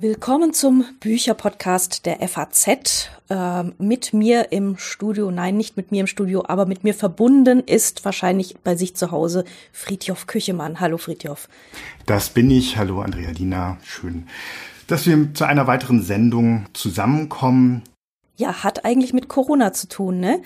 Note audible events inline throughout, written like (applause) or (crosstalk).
Willkommen zum Bücherpodcast der FAZ. Äh, mit mir im Studio, nein, nicht mit mir im Studio, aber mit mir verbunden ist wahrscheinlich bei sich zu Hause Friedjof Küchemann. Hallo Friedjof. Das bin ich. Hallo Andrea Dina. Schön, dass wir zu einer weiteren Sendung zusammenkommen. Ja, hat eigentlich mit Corona zu tun, ne?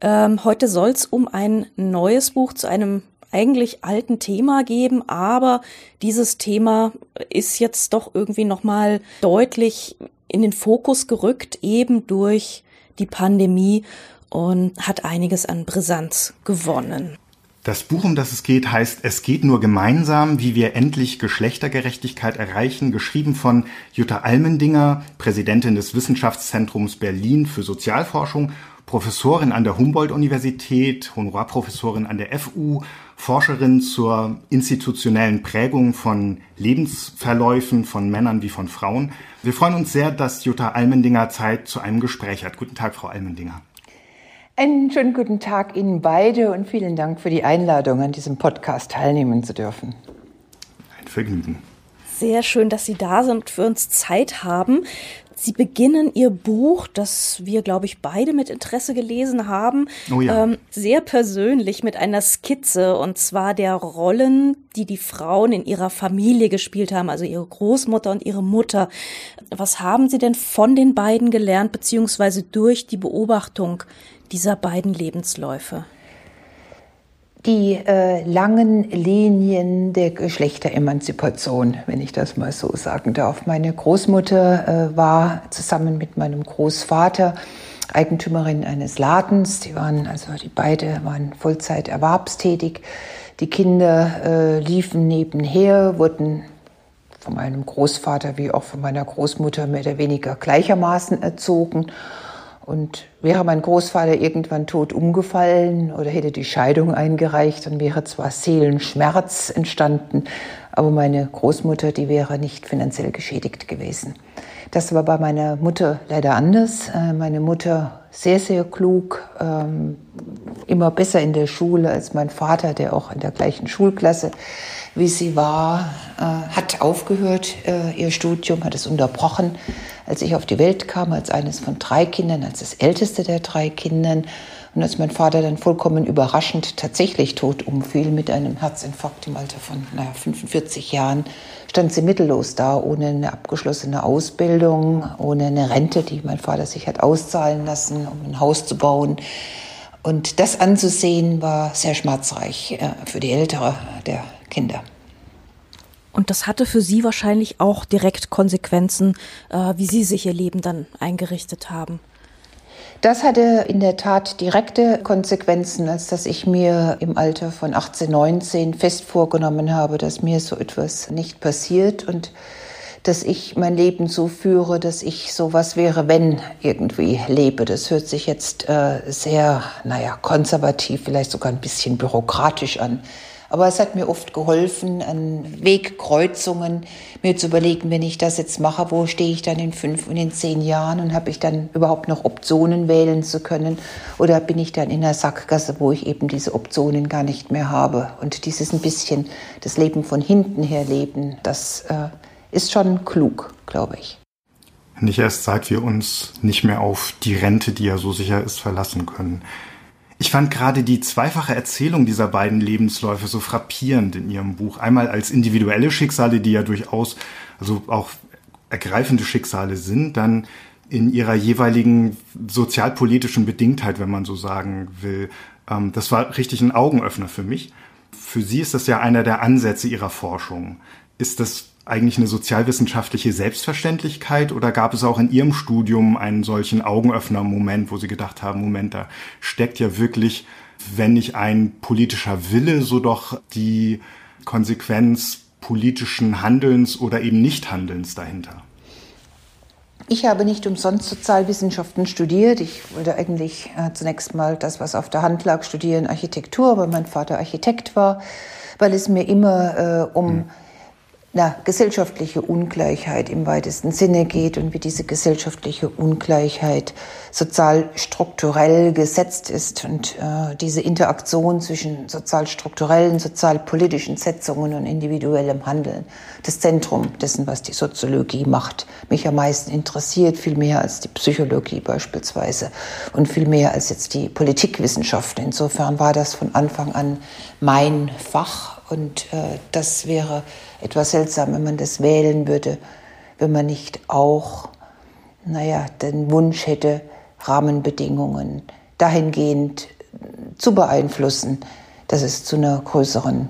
Ähm, heute soll es um ein neues Buch zu einem eigentlich alten Thema geben, aber dieses Thema ist jetzt doch irgendwie nochmal deutlich in den Fokus gerückt, eben durch die Pandemie und hat einiges an Brisanz gewonnen. Das Buch, um das es geht, heißt Es geht nur gemeinsam, wie wir endlich Geschlechtergerechtigkeit erreichen, geschrieben von Jutta Almendinger, Präsidentin des Wissenschaftszentrums Berlin für Sozialforschung, Professorin an der Humboldt-Universität, Honorarprofessorin an der FU Forscherin zur institutionellen Prägung von Lebensverläufen von Männern wie von Frauen. Wir freuen uns sehr, dass Jutta Almendinger Zeit zu einem Gespräch hat. Guten Tag, Frau Almendinger. Einen schönen guten Tag Ihnen beide und vielen Dank für die Einladung, an diesem Podcast teilnehmen zu dürfen. Ein Vergnügen. Sehr schön, dass Sie da sind und für uns Zeit haben. Sie beginnen Ihr Buch, das wir, glaube ich, beide mit Interesse gelesen haben, oh ja. ähm, sehr persönlich mit einer Skizze und zwar der Rollen, die die Frauen in ihrer Familie gespielt haben, also ihre Großmutter und ihre Mutter. Was haben Sie denn von den beiden gelernt, beziehungsweise durch die Beobachtung dieser beiden Lebensläufe? die äh, langen Linien der Geschlechteremanzipation, wenn ich das mal so sagen darf. Meine Großmutter äh, war zusammen mit meinem Großvater Eigentümerin eines Ladens. Die waren also die beide waren Vollzeit erwerbstätig. Die Kinder äh, liefen nebenher, wurden von meinem Großvater wie auch von meiner Großmutter mehr oder weniger gleichermaßen erzogen. Und wäre mein Großvater irgendwann tot umgefallen oder hätte die Scheidung eingereicht, dann wäre zwar Seelenschmerz entstanden, aber meine Großmutter, die wäre nicht finanziell geschädigt gewesen. Das war bei meiner Mutter leider anders. Äh, meine Mutter sehr, sehr klug, ähm, immer besser in der Schule als mein Vater, der auch in der gleichen Schulklasse wie sie war, äh, hat aufgehört, äh, ihr Studium, hat es unterbrochen, als ich auf die Welt kam, als eines von drei Kindern, als das älteste der drei Kindern. Und als mein Vater dann vollkommen überraschend tatsächlich tot umfiel mit einem Herzinfarkt im Alter von naja, 45 Jahren, stand sie mittellos da, ohne eine abgeschlossene Ausbildung, ohne eine Rente, die mein Vater sich hat auszahlen lassen, um ein Haus zu bauen. Und das anzusehen war sehr schmerzreich äh, für die Ältere der Kinder. Und das hatte für Sie wahrscheinlich auch direkt Konsequenzen, äh, wie Sie sich Ihr Leben dann eingerichtet haben. Das hatte in der Tat direkte Konsequenzen, als dass ich mir im Alter von 18, 19 fest vorgenommen habe, dass mir so etwas nicht passiert und dass ich mein Leben so führe, dass ich so was wäre, wenn irgendwie lebe. Das hört sich jetzt äh, sehr, naja, konservativ, vielleicht sogar ein bisschen bürokratisch an. Aber es hat mir oft geholfen, an Wegkreuzungen mir zu überlegen, wenn ich das jetzt mache, wo stehe ich dann in fünf und in zehn Jahren und habe ich dann überhaupt noch Optionen wählen zu können oder bin ich dann in einer Sackgasse, wo ich eben diese Optionen gar nicht mehr habe. Und dieses ein bisschen das Leben von hinten her leben, das äh, ist schon klug, glaube ich. Nicht erst seit wir uns nicht mehr auf die Rente, die ja so sicher ist, verlassen können. Ich fand gerade die zweifache Erzählung dieser beiden Lebensläufe so frappierend in ihrem Buch. Einmal als individuelle Schicksale, die ja durchaus also auch ergreifende Schicksale sind, dann in ihrer jeweiligen sozialpolitischen Bedingtheit, wenn man so sagen will. Ähm, das war richtig ein Augenöffner für mich. Für Sie ist das ja einer der Ansätze Ihrer Forschung. Ist das eigentlich eine sozialwissenschaftliche Selbstverständlichkeit oder gab es auch in Ihrem Studium einen solchen Augenöffner-Moment, wo Sie gedacht haben, Moment, da steckt ja wirklich, wenn nicht ein politischer Wille, so doch die Konsequenz politischen Handelns oder eben Nichthandelns dahinter? Ich habe nicht umsonst Sozialwissenschaften studiert. Ich wollte eigentlich äh, zunächst mal das, was auf der Hand lag, studieren, Architektur, weil mein Vater Architekt war, weil es mir immer äh, um hm na, gesellschaftliche Ungleichheit im weitesten Sinne geht und wie diese gesellschaftliche Ungleichheit sozial strukturell gesetzt ist und äh, diese Interaktion zwischen sozial strukturellen, sozialpolitischen Setzungen und individuellem Handeln, das Zentrum dessen, was die Soziologie macht, mich am meisten interessiert, viel mehr als die Psychologie beispielsweise und viel mehr als jetzt die Politikwissenschaft. Insofern war das von Anfang an mein Fach und äh, das wäre etwas seltsam, wenn man das wählen würde, wenn man nicht auch, naja, den Wunsch hätte, Rahmenbedingungen dahingehend zu beeinflussen, dass es zu einer größeren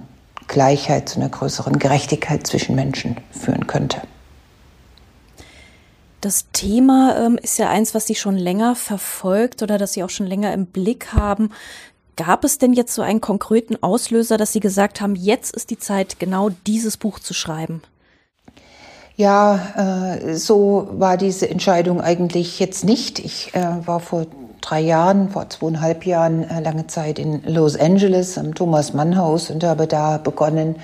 Gleichheit, zu einer größeren Gerechtigkeit zwischen Menschen führen könnte. Das Thema ähm, ist ja eins, was Sie schon länger verfolgt oder das Sie auch schon länger im Blick haben. Gab es denn jetzt so einen konkreten Auslöser, dass Sie gesagt haben, jetzt ist die Zeit, genau dieses Buch zu schreiben? Ja, äh, so war diese Entscheidung eigentlich jetzt nicht. Ich äh, war vor drei Jahren, vor zweieinhalb Jahren äh, lange Zeit in Los Angeles am Thomas Mann Haus und habe da begonnen,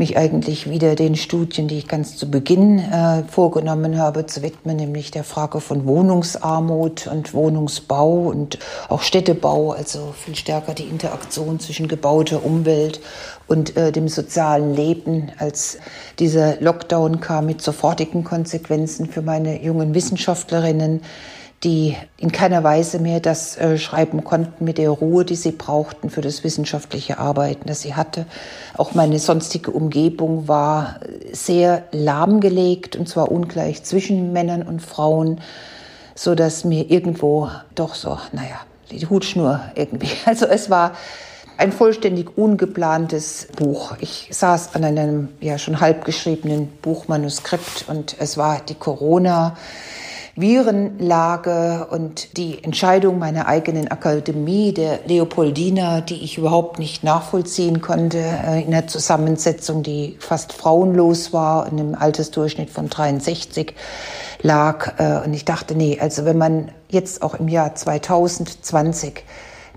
mich eigentlich wieder den Studien, die ich ganz zu Beginn äh, vorgenommen habe, zu widmen, nämlich der Frage von Wohnungsarmut und Wohnungsbau und auch Städtebau, also viel stärker die Interaktion zwischen gebauter Umwelt und äh, dem sozialen Leben, als dieser Lockdown kam mit sofortigen Konsequenzen für meine jungen Wissenschaftlerinnen die in keiner Weise mehr das äh, schreiben konnten mit der Ruhe, die sie brauchten für das wissenschaftliche Arbeiten, das sie hatte. Auch meine sonstige Umgebung war sehr lahmgelegt und zwar ungleich zwischen Männern und Frauen, so dass mir irgendwo doch so, naja, die Hutschnur irgendwie. (laughs) Also es war ein vollständig ungeplantes Buch. Ich saß an einem ja schon halb geschriebenen Buchmanuskript und es war die Corona Virenlage und die Entscheidung meiner eigenen Akademie, der Leopoldina, die ich überhaupt nicht nachvollziehen konnte, äh, in einer Zusammensetzung, die fast frauenlos war, in einem Altersdurchschnitt von 63 lag. Äh, und ich dachte, nee, also wenn man jetzt auch im Jahr 2020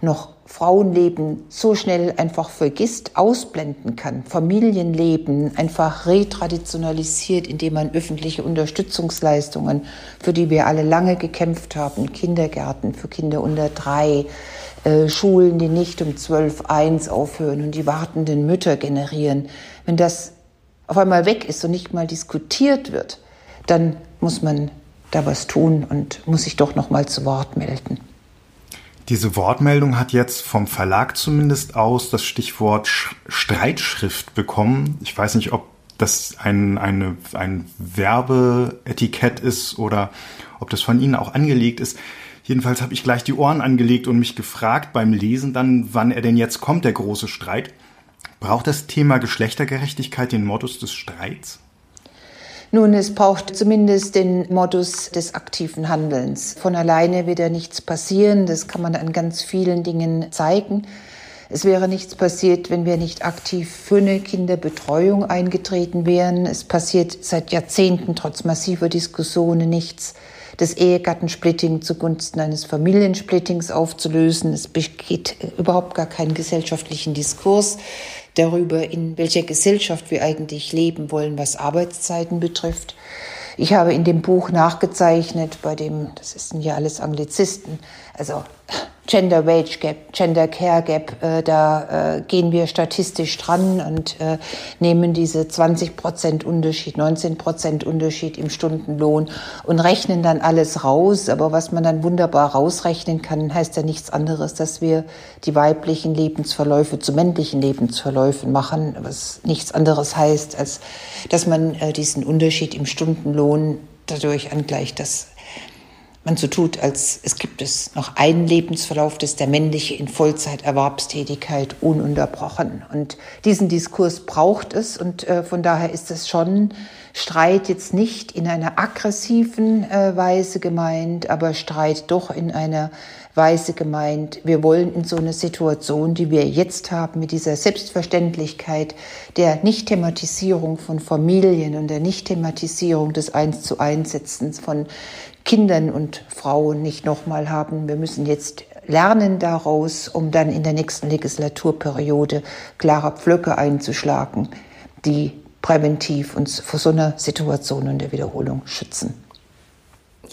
noch Frauenleben so schnell einfach vergisst, ausblenden kann, Familienleben einfach retraditionalisiert, indem man öffentliche Unterstützungsleistungen, für die wir alle lange gekämpft haben, Kindergärten für Kinder unter drei, äh, Schulen, die nicht um zwölf eins aufhören und die wartenden Mütter generieren, wenn das auf einmal weg ist und nicht mal diskutiert wird, dann muss man da was tun und muss sich doch noch mal zu Wort melden. Diese Wortmeldung hat jetzt vom Verlag zumindest aus das Stichwort Streitschrift bekommen. Ich weiß nicht, ob das ein, eine, ein Werbeetikett ist oder ob das von Ihnen auch angelegt ist. Jedenfalls habe ich gleich die Ohren angelegt und mich gefragt beim Lesen dann, wann er denn jetzt kommt, der große Streit. Braucht das Thema Geschlechtergerechtigkeit den Modus des Streits? Nun, es braucht zumindest den Modus des aktiven Handelns. Von alleine wird ja nichts passieren. Das kann man an ganz vielen Dingen zeigen. Es wäre nichts passiert, wenn wir nicht aktiv für eine Kinderbetreuung eingetreten wären. Es passiert seit Jahrzehnten trotz massiver Diskussionen nichts das Ehegattensplitting zugunsten eines Familiensplittings aufzulösen. Es besteht überhaupt gar keinen gesellschaftlichen Diskurs darüber, in welcher Gesellschaft wir eigentlich leben wollen, was Arbeitszeiten betrifft. Ich habe in dem Buch nachgezeichnet, bei dem, das ist ja alles Anglizisten, also Gender Wage Gap, Gender Care Gap, äh, da äh, gehen wir statistisch dran und äh, nehmen diese 20 Prozent Unterschied, 19 Prozent Unterschied im Stundenlohn und rechnen dann alles raus. Aber was man dann wunderbar rausrechnen kann, heißt ja nichts anderes, dass wir die weiblichen Lebensverläufe zu männlichen Lebensverläufen machen, was nichts anderes heißt, als dass man äh, diesen Unterschied im Stundenlohn dadurch angleicht, dass man so tut, als es gibt es noch einen Lebensverlauf, das ist der männliche in Vollzeiterwerbstätigkeit ununterbrochen. Und diesen Diskurs braucht es und äh, von daher ist es schon Streit jetzt nicht in einer aggressiven äh, Weise gemeint, aber Streit doch in einer Weise gemeint. Wir wollen in so eine Situation, die wir jetzt haben, mit dieser Selbstverständlichkeit der Nicht-Thematisierung von Familien und der Nicht-Thematisierung des Eins zu Einsetzens von Kindern und Frauen nicht nochmal haben. Wir müssen jetzt lernen daraus, um dann in der nächsten Legislaturperiode klare Pflöcke einzuschlagen, die präventiv uns vor so einer Situation und der Wiederholung schützen.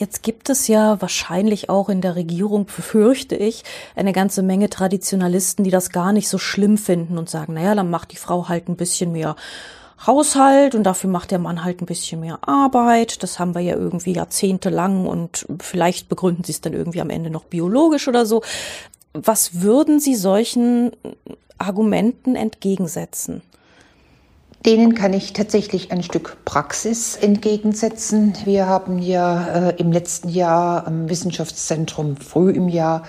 Jetzt gibt es ja wahrscheinlich auch in der Regierung, befürchte ich, eine ganze Menge Traditionalisten, die das gar nicht so schlimm finden und sagen, naja, dann macht die Frau halt ein bisschen mehr Haushalt und dafür macht der Mann halt ein bisschen mehr Arbeit. Das haben wir ja irgendwie jahrzehntelang und vielleicht begründen sie es dann irgendwie am Ende noch biologisch oder so. Was würden Sie solchen Argumenten entgegensetzen? Denen kann ich tatsächlich ein Stück Praxis entgegensetzen. Wir haben ja äh, im letzten Jahr am Wissenschaftszentrum früh im Jahr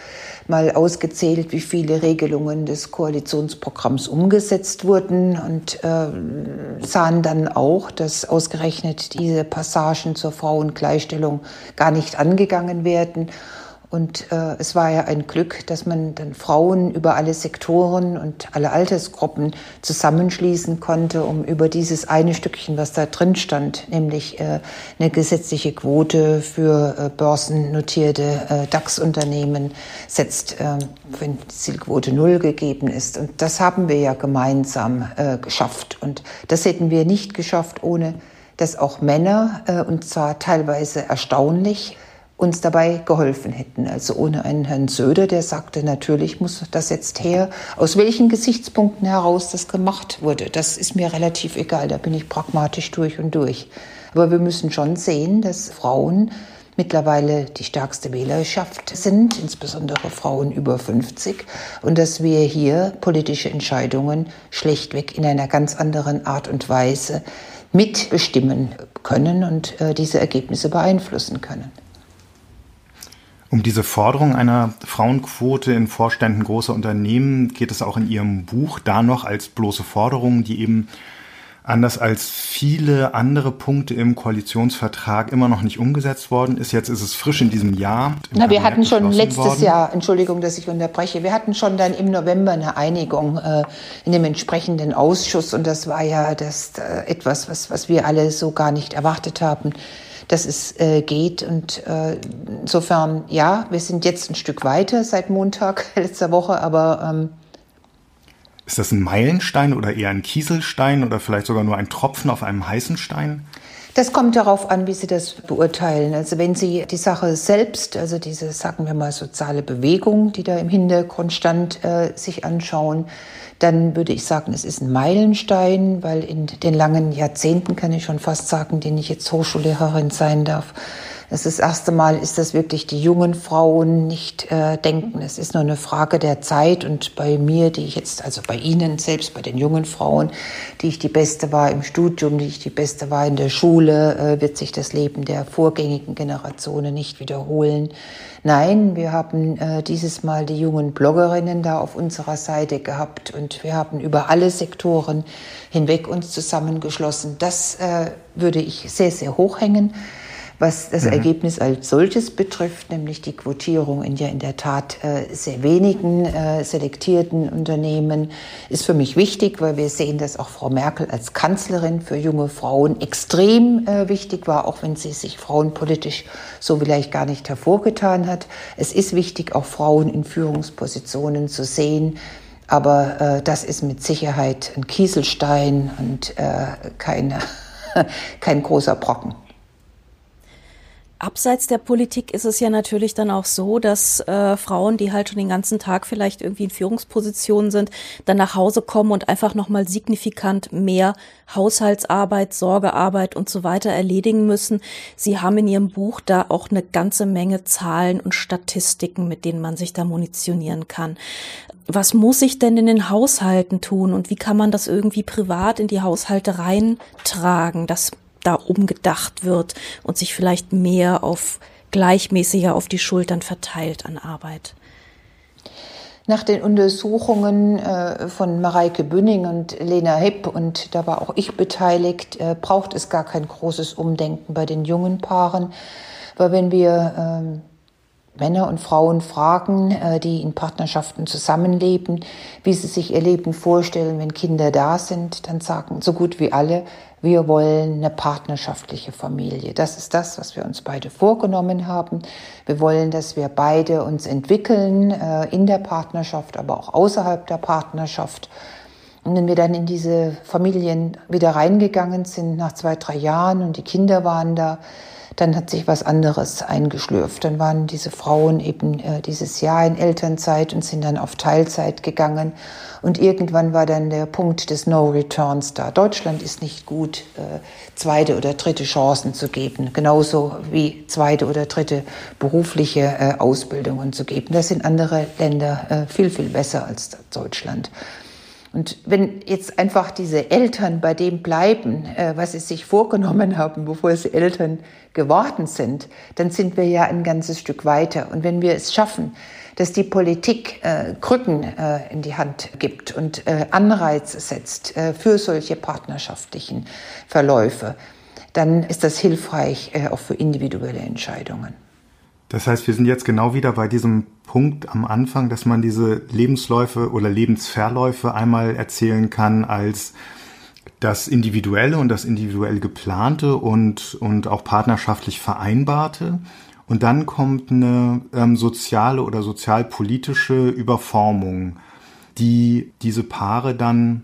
mal ausgezählt, wie viele Regelungen des Koalitionsprogramms umgesetzt wurden und äh, sahen dann auch, dass ausgerechnet diese Passagen zur Frauengleichstellung gar nicht angegangen werden. Und äh, es war ja ein Glück, dass man dann Frauen über alle Sektoren und alle Altersgruppen zusammenschließen konnte, um über dieses eine Stückchen, was da drin stand, nämlich äh, eine gesetzliche Quote für äh, börsennotierte äh, DAX-Unternehmen setzt, äh, wenn Zielquote null gegeben ist. Und das haben wir ja gemeinsam äh, geschafft. Und das hätten wir nicht geschafft, ohne dass auch Männer, äh, und zwar teilweise erstaunlich, uns dabei geholfen hätten. Also ohne einen Herrn Söder, der sagte, natürlich muss das jetzt her. Aus welchen Gesichtspunkten heraus das gemacht wurde, das ist mir relativ egal. Da bin ich pragmatisch durch und durch. Aber wir müssen schon sehen, dass Frauen mittlerweile die stärkste Wählerschaft sind, insbesondere Frauen über 50, und dass wir hier politische Entscheidungen schlechtweg in einer ganz anderen Art und Weise mitbestimmen können und äh, diese Ergebnisse beeinflussen können. Um diese Forderung einer Frauenquote in Vorständen großer Unternehmen geht es auch in Ihrem Buch da noch als bloße Forderung, die eben anders als viele andere Punkte im Koalitionsvertrag immer noch nicht umgesetzt worden ist. Jetzt ist es frisch in diesem Jahr. Na, wir hatten schon letztes worden. Jahr, Entschuldigung, dass ich unterbreche, wir hatten schon dann im November eine Einigung äh, in dem entsprechenden Ausschuss und das war ja das äh, etwas, was, was wir alle so gar nicht erwartet haben dass es äh, geht. Und äh, insofern, ja, wir sind jetzt ein Stück weiter seit Montag (laughs) letzter Woche, aber ähm, ist das ein Meilenstein oder eher ein Kieselstein oder vielleicht sogar nur ein Tropfen auf einem heißen Stein? Das kommt darauf an, wie Sie das beurteilen. Also wenn Sie die Sache selbst, also diese, sagen wir mal, soziale Bewegung, die da im Hintergrund stand, äh, sich anschauen, dann würde ich sagen, es ist ein Meilenstein, weil in den langen Jahrzehnten, kann ich schon fast sagen, denen ich jetzt Hochschullehrerin sein darf, das ist das erste Mal ist das wirklich die jungen Frauen nicht äh, denken. Es ist nur eine Frage der Zeit. Und bei mir, die ich jetzt, also bei Ihnen selbst, bei den jungen Frauen, die ich die Beste war im Studium, die ich die Beste war in der Schule, äh, wird sich das Leben der vorgängigen Generationen nicht wiederholen. Nein, wir haben äh, dieses Mal die jungen Bloggerinnen da auf unserer Seite gehabt und wir haben über alle Sektoren hinweg uns zusammengeschlossen. Das äh, würde ich sehr, sehr hoch hängen. Was das mhm. Ergebnis als solches betrifft, nämlich die Quotierung in ja in der Tat äh, sehr wenigen äh, selektierten Unternehmen, ist für mich wichtig, weil wir sehen, dass auch Frau Merkel als Kanzlerin für junge Frauen extrem äh, wichtig war, auch wenn sie sich frauenpolitisch so vielleicht gar nicht hervorgetan hat. Es ist wichtig, auch Frauen in Führungspositionen zu sehen. Aber äh, das ist mit Sicherheit ein Kieselstein und äh, keine, (laughs) kein großer Brocken. Abseits der Politik ist es ja natürlich dann auch so, dass äh, Frauen, die halt schon den ganzen Tag vielleicht irgendwie in Führungspositionen sind, dann nach Hause kommen und einfach nochmal signifikant mehr Haushaltsarbeit, Sorgearbeit und so weiter erledigen müssen. Sie haben in Ihrem Buch da auch eine ganze Menge Zahlen und Statistiken, mit denen man sich da munitionieren kann. Was muss ich denn in den Haushalten tun und wie kann man das irgendwie privat in die Haushalte reintragen, dass da umgedacht wird und sich vielleicht mehr auf gleichmäßiger auf die Schultern verteilt an Arbeit. Nach den Untersuchungen äh, von Mareike Bünning und Lena Hipp, und da war auch ich beteiligt, äh, braucht es gar kein großes Umdenken bei den jungen Paaren. Weil wenn wir ähm, Männer und Frauen fragen, äh, die in Partnerschaften zusammenleben, wie sie sich ihr Leben vorstellen, wenn Kinder da sind, dann sagen so gut wie alle, wir wollen eine partnerschaftliche Familie. Das ist das, was wir uns beide vorgenommen haben. Wir wollen, dass wir beide uns entwickeln äh, in der Partnerschaft, aber auch außerhalb der Partnerschaft. Und wenn wir dann in diese Familien wieder reingegangen sind nach zwei, drei Jahren und die Kinder waren da, dann hat sich was anderes eingeschlürft. Dann waren diese Frauen eben äh, dieses Jahr in Elternzeit und sind dann auf Teilzeit gegangen. Und irgendwann war dann der Punkt des No Returns da. Deutschland ist nicht gut, äh, zweite oder dritte Chancen zu geben, genauso wie zweite oder dritte berufliche äh, Ausbildungen zu geben. Das sind andere Länder äh, viel, viel besser als Deutschland. Und wenn jetzt einfach diese Eltern bei dem bleiben, äh, was sie sich vorgenommen haben, bevor sie Eltern geworden sind, dann sind wir ja ein ganzes Stück weiter. Und wenn wir es schaffen, dass die Politik äh, Krücken äh, in die Hand gibt und äh, Anreize setzt äh, für solche partnerschaftlichen Verläufe, dann ist das hilfreich äh, auch für individuelle Entscheidungen. Das heißt, wir sind jetzt genau wieder bei diesem Punkt am Anfang, dass man diese Lebensläufe oder Lebensverläufe einmal erzählen kann als das Individuelle und das individuell geplante und, und auch partnerschaftlich vereinbarte. Und dann kommt eine ähm, soziale oder sozialpolitische Überformung, die diese Paare dann,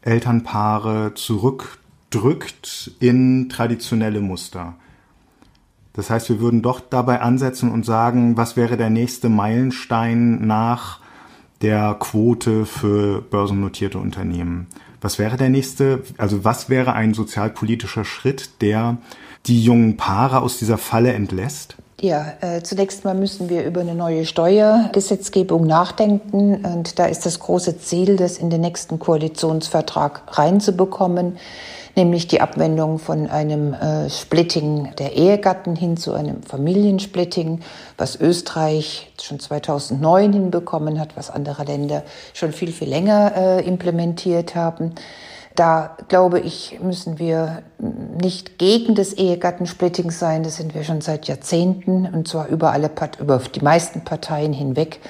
Elternpaare, zurückdrückt in traditionelle Muster. Das heißt, wir würden doch dabei ansetzen und sagen, was wäre der nächste Meilenstein nach der Quote für börsennotierte Unternehmen? Was wäre der nächste, also was wäre ein sozialpolitischer Schritt, der die jungen Paare aus dieser Falle entlässt? Ja, äh, zunächst mal müssen wir über eine neue Steuergesetzgebung nachdenken. Und da ist das große Ziel, das in den nächsten Koalitionsvertrag reinzubekommen nämlich die Abwendung von einem äh, Splitting der Ehegatten hin zu einem Familiensplitting, was Österreich schon 2009 hinbekommen hat, was andere Länder schon viel, viel länger äh, implementiert haben. Da glaube ich, müssen wir nicht gegen das Ehegattensplitting sein. Das sind wir schon seit Jahrzehnten und zwar über alle, über die meisten Parteien hinweg,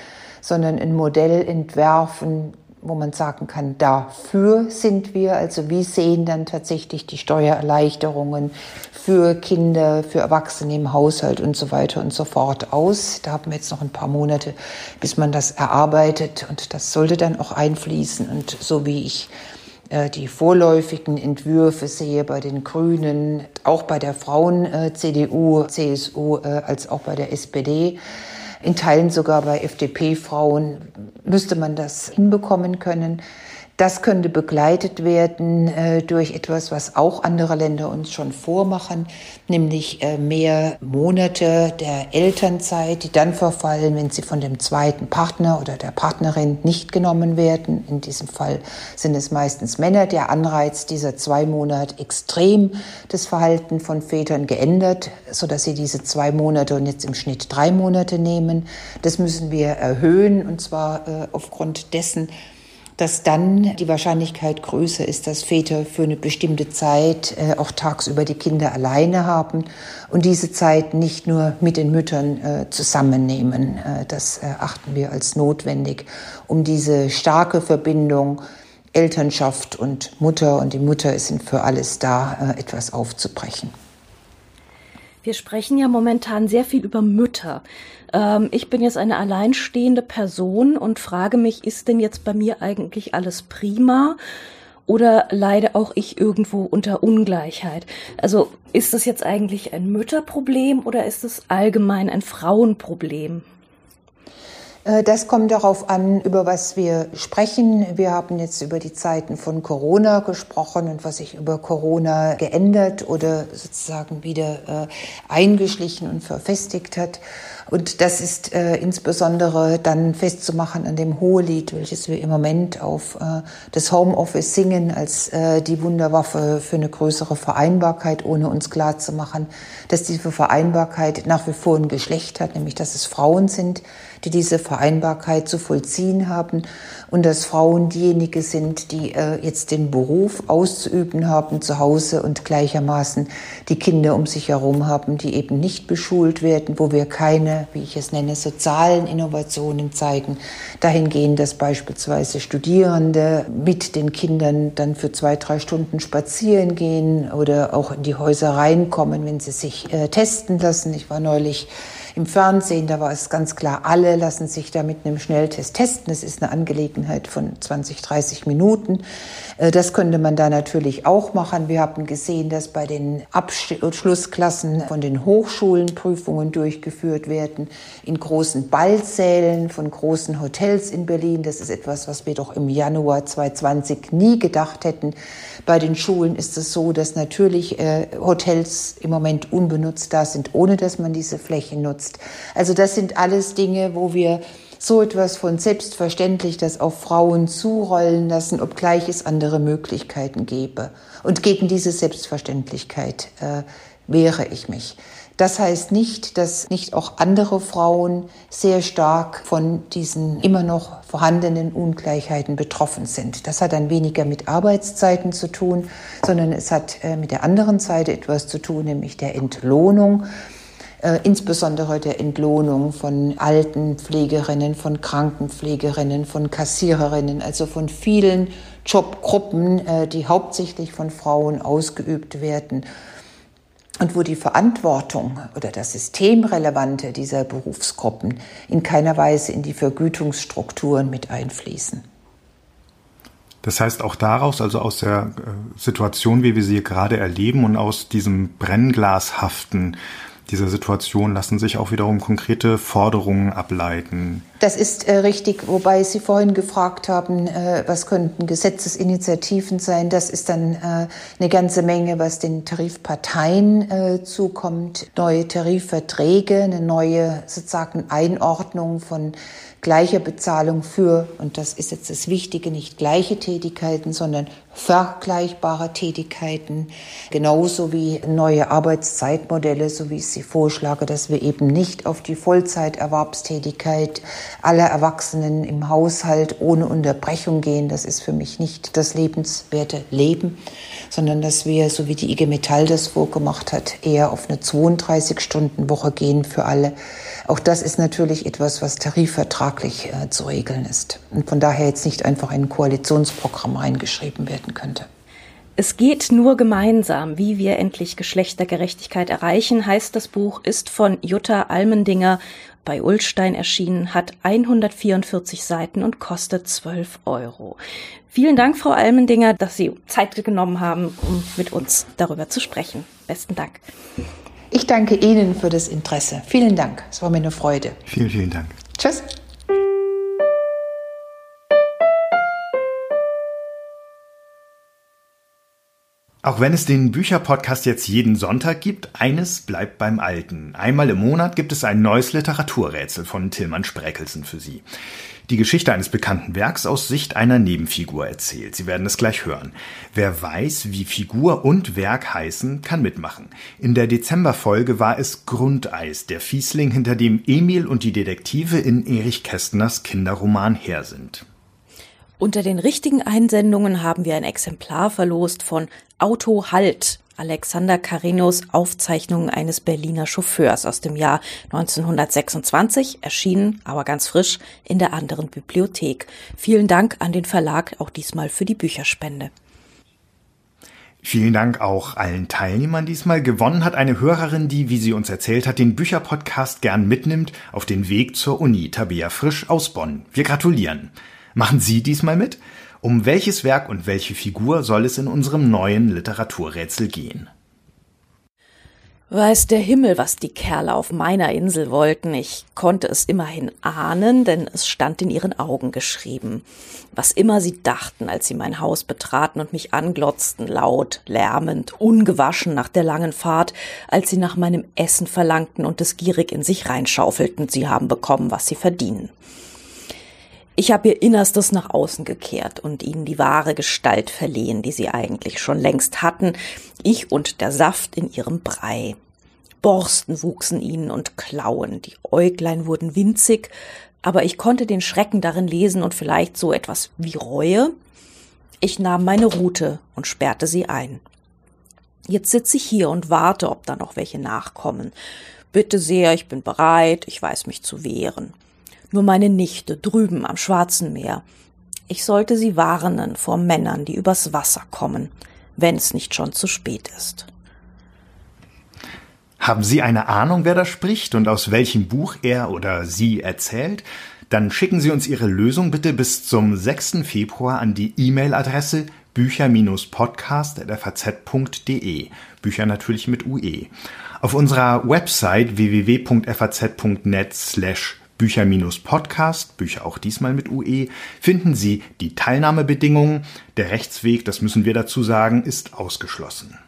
sondern ein Modell entwerfen, wo man sagen kann, dafür sind wir. Also wie sehen dann tatsächlich die Steuererleichterungen für Kinder, für Erwachsene im Haushalt und so weiter und so fort aus. Da haben wir jetzt noch ein paar Monate, bis man das erarbeitet und das sollte dann auch einfließen. Und so wie ich äh, die vorläufigen Entwürfe sehe bei den Grünen, auch bei der Frauen-CDU, äh, CSU äh, als auch bei der SPD, in Teilen sogar bei FDP-Frauen müsste man das hinbekommen können. Das könnte begleitet werden äh, durch etwas, was auch andere Länder uns schon vormachen, nämlich äh, mehr Monate der Elternzeit, die dann verfallen, wenn sie von dem zweiten Partner oder der Partnerin nicht genommen werden. In diesem Fall sind es meistens Männer. Der Anreiz dieser zwei Monate extrem das Verhalten von Vätern geändert, so dass sie diese zwei Monate und jetzt im Schnitt drei Monate nehmen. Das müssen wir erhöhen und zwar äh, aufgrund dessen, dass dann die Wahrscheinlichkeit größer ist, dass Väter für eine bestimmte Zeit äh, auch tagsüber die Kinder alleine haben und diese Zeit nicht nur mit den Müttern äh, zusammennehmen. Äh, das erachten wir als notwendig, um diese starke Verbindung Elternschaft und Mutter und die Mutter sind für alles da, äh, etwas aufzubrechen. Wir sprechen ja momentan sehr viel über Mütter. Ähm, ich bin jetzt eine alleinstehende Person und frage mich, ist denn jetzt bei mir eigentlich alles prima? Oder leide auch ich irgendwo unter Ungleichheit? Also ist das jetzt eigentlich ein Mütterproblem oder ist es allgemein ein Frauenproblem? Äh, das kommt darauf an, über was wir sprechen. Wir haben jetzt über die Zeiten von Corona gesprochen und was sich über Corona geändert oder sozusagen wieder äh, eingeschlichen und verfestigt hat. Und das ist äh, insbesondere dann festzumachen an dem Hohelied, welches wir im Moment auf äh, das Homeoffice singen, als äh, die Wunderwaffe für eine größere Vereinbarkeit, ohne uns klarzumachen, dass diese Vereinbarkeit nach wie vor ein Geschlecht hat, nämlich dass es Frauen sind, die diese Vereinbarkeit zu vollziehen haben. Und dass Frauen diejenigen sind, die äh, jetzt den Beruf auszuüben haben zu Hause und gleichermaßen die Kinder um sich herum haben, die eben nicht beschult werden, wo wir keine, wie ich es nenne, sozialen Innovationen zeigen, dahingehend, dass beispielsweise Studierende mit den Kindern dann für zwei, drei Stunden spazieren gehen oder auch in die Häuser reinkommen, wenn sie sich äh, testen lassen. Ich war neulich im Fernsehen. Da war es ganz klar, alle lassen sich da mit einem Schnelltest testen. Das ist eine Angelegenheit von 20, 30 Minuten. Äh, das könnte man da natürlich auch machen. Wir haben gesehen, dass bei den Abschlussklassen von den Hochschulen Prüfungen durchgeführt werden, in großen Ballsälen von großen Hotels in Berlin. Das ist etwas, was wir doch im Januar 2020 nie gedacht hätten. Bei den Schulen ist es so, dass natürlich äh, Hotels im Moment unbenutzt da sind, ohne dass man diese Fläche nutzt. Also das sind alles Dinge, wo wir so etwas von selbstverständlich das auf Frauen zurollen lassen, obgleich es andere Möglichkeiten gäbe. Und gegen diese Selbstverständlichkeit äh, wehre ich mich. Das heißt nicht, dass nicht auch andere Frauen sehr stark von diesen immer noch vorhandenen Ungleichheiten betroffen sind. Das hat dann weniger mit Arbeitszeiten zu tun, sondern es hat äh, mit der anderen Seite etwas zu tun, nämlich der Entlohnung äh, insbesondere der Entlohnung von Altenpflegerinnen, von Krankenpflegerinnen, von Kassiererinnen, also von vielen Jobgruppen, äh, die hauptsächlich von Frauen ausgeübt werden und wo die Verantwortung oder das Systemrelevante dieser Berufsgruppen in keiner Weise in die Vergütungsstrukturen mit einfließen. Das heißt auch daraus, also aus der äh, Situation, wie wir sie gerade erleben und aus diesem Brennglas-haften dieser Situation lassen sich auch wiederum konkrete Forderungen ableiten. Das ist äh, richtig, wobei Sie vorhin gefragt haben, äh, was könnten Gesetzesinitiativen sein. Das ist dann äh, eine ganze Menge, was den Tarifparteien äh, zukommt. Neue Tarifverträge, eine neue sozusagen Einordnung von gleicher Bezahlung für, und das ist jetzt das Wichtige, nicht gleiche Tätigkeiten, sondern vergleichbare Tätigkeiten, genauso wie neue Arbeitszeitmodelle, so wie ich sie vorschlage, dass wir eben nicht auf die Vollzeiterwerbstätigkeit aller Erwachsenen im Haushalt ohne Unterbrechung gehen. Das ist für mich nicht das lebenswerte Leben, sondern dass wir, so wie die IG Metall das vorgemacht hat, eher auf eine 32-Stunden-Woche gehen für alle. Auch das ist natürlich etwas, was tarifvertraglich äh, zu regeln ist und von daher jetzt nicht einfach in ein Koalitionsprogramm reingeschrieben werden könnte. Es geht nur gemeinsam, wie wir endlich Geschlechtergerechtigkeit erreichen, heißt das Buch, ist von Jutta Almendinger bei Ulstein erschienen, hat 144 Seiten und kostet 12 Euro. Vielen Dank, Frau Almendinger, dass Sie Zeit genommen haben, um mit uns darüber zu sprechen. Besten Dank. Ich danke Ihnen für das Interesse. Vielen Dank. Es war mir eine Freude. Vielen, vielen Dank. Tschüss. Auch wenn es den Bücherpodcast jetzt jeden Sonntag gibt, eines bleibt beim Alten. Einmal im Monat gibt es ein neues Literaturrätsel von Tillmann Spreckelsen für Sie. Die Geschichte eines bekannten Werks aus Sicht einer Nebenfigur erzählt. Sie werden es gleich hören. Wer weiß, wie Figur und Werk heißen, kann mitmachen. In der Dezemberfolge war es Grundeis, der Fiesling, hinter dem Emil und die Detektive in Erich Kästners Kinderroman her sind. Unter den richtigen Einsendungen haben wir ein Exemplar verlost von Auto Halt, Alexander Carinos Aufzeichnungen eines Berliner Chauffeurs aus dem Jahr 1926, erschienen, aber ganz frisch, in der anderen Bibliothek. Vielen Dank an den Verlag auch diesmal für die Bücherspende. Vielen Dank auch allen Teilnehmern diesmal. Gewonnen hat eine Hörerin, die, wie sie uns erzählt hat, den Bücherpodcast gern mitnimmt auf den Weg zur Uni Tabea Frisch aus Bonn. Wir gratulieren. Machen Sie diesmal mit? Um welches Werk und welche Figur soll es in unserem neuen Literaturrätsel gehen? Weiß der Himmel, was die Kerle auf meiner Insel wollten. Ich konnte es immerhin ahnen, denn es stand in ihren Augen geschrieben. Was immer sie dachten, als sie mein Haus betraten und mich anglotzten, laut, lärmend, ungewaschen nach der langen Fahrt, als sie nach meinem Essen verlangten und es gierig in sich reinschaufelten, sie haben bekommen, was sie verdienen. Ich habe ihr Innerstes nach außen gekehrt und ihnen die wahre Gestalt verliehen, die sie eigentlich schon längst hatten, ich und der Saft in ihrem Brei. Borsten wuchsen ihnen und Klauen, die Äuglein wurden winzig, aber ich konnte den Schrecken darin lesen und vielleicht so etwas wie Reue. Ich nahm meine Rute und sperrte sie ein. Jetzt sitze ich hier und warte, ob da noch welche nachkommen. Bitte sehr, ich bin bereit, ich weiß mich zu wehren nur meine Nichte drüben am Schwarzen Meer. Ich sollte sie warnen vor Männern, die übers Wasser kommen, wenn es nicht schon zu spät ist. Haben Sie eine Ahnung, wer da spricht und aus welchem Buch er oder sie erzählt? Dann schicken Sie uns Ihre Lösung bitte bis zum 6. Februar an die E-Mail-Adresse bücher-podcast.faz.de. Bücher natürlich mit UE. Auf unserer Website www.faz.net slash Bücher-Podcast, Bücher auch diesmal mit UE, finden Sie die Teilnahmebedingungen. Der Rechtsweg, das müssen wir dazu sagen, ist ausgeschlossen.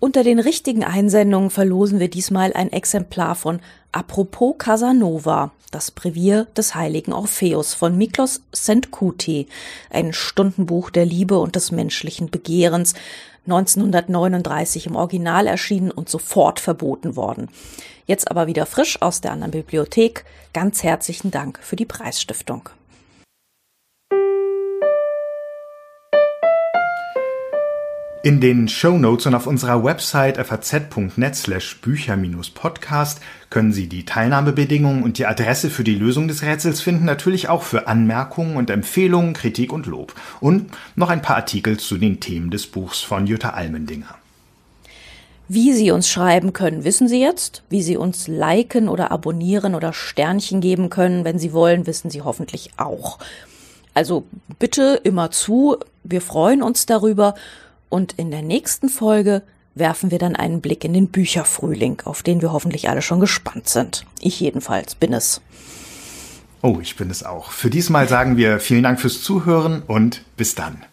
Unter den richtigen Einsendungen verlosen wir diesmal ein Exemplar von Apropos Casanova, das Brevier des heiligen Orpheus von Miklos Sentkuti, ein Stundenbuch der Liebe und des menschlichen Begehrens, 1939 im Original erschienen und sofort verboten worden. Jetzt aber wieder frisch aus der anderen Bibliothek. Ganz herzlichen Dank für die Preisstiftung. In den Show Notes und auf unserer Website faz.net slash Bücher-Podcast können Sie die Teilnahmebedingungen und die Adresse für die Lösung des Rätsels finden, natürlich auch für Anmerkungen und Empfehlungen, Kritik und Lob. Und noch ein paar Artikel zu den Themen des Buchs von Jutta Almendinger. Wie Sie uns schreiben können, wissen Sie jetzt. Wie Sie uns liken oder abonnieren oder Sternchen geben können, wenn Sie wollen, wissen Sie hoffentlich auch. Also bitte immer zu, wir freuen uns darüber und in der nächsten Folge werfen wir dann einen Blick in den Bücherfrühling, auf den wir hoffentlich alle schon gespannt sind. Ich jedenfalls bin es. Oh, ich bin es auch. Für diesmal sagen wir vielen Dank fürs Zuhören und bis dann.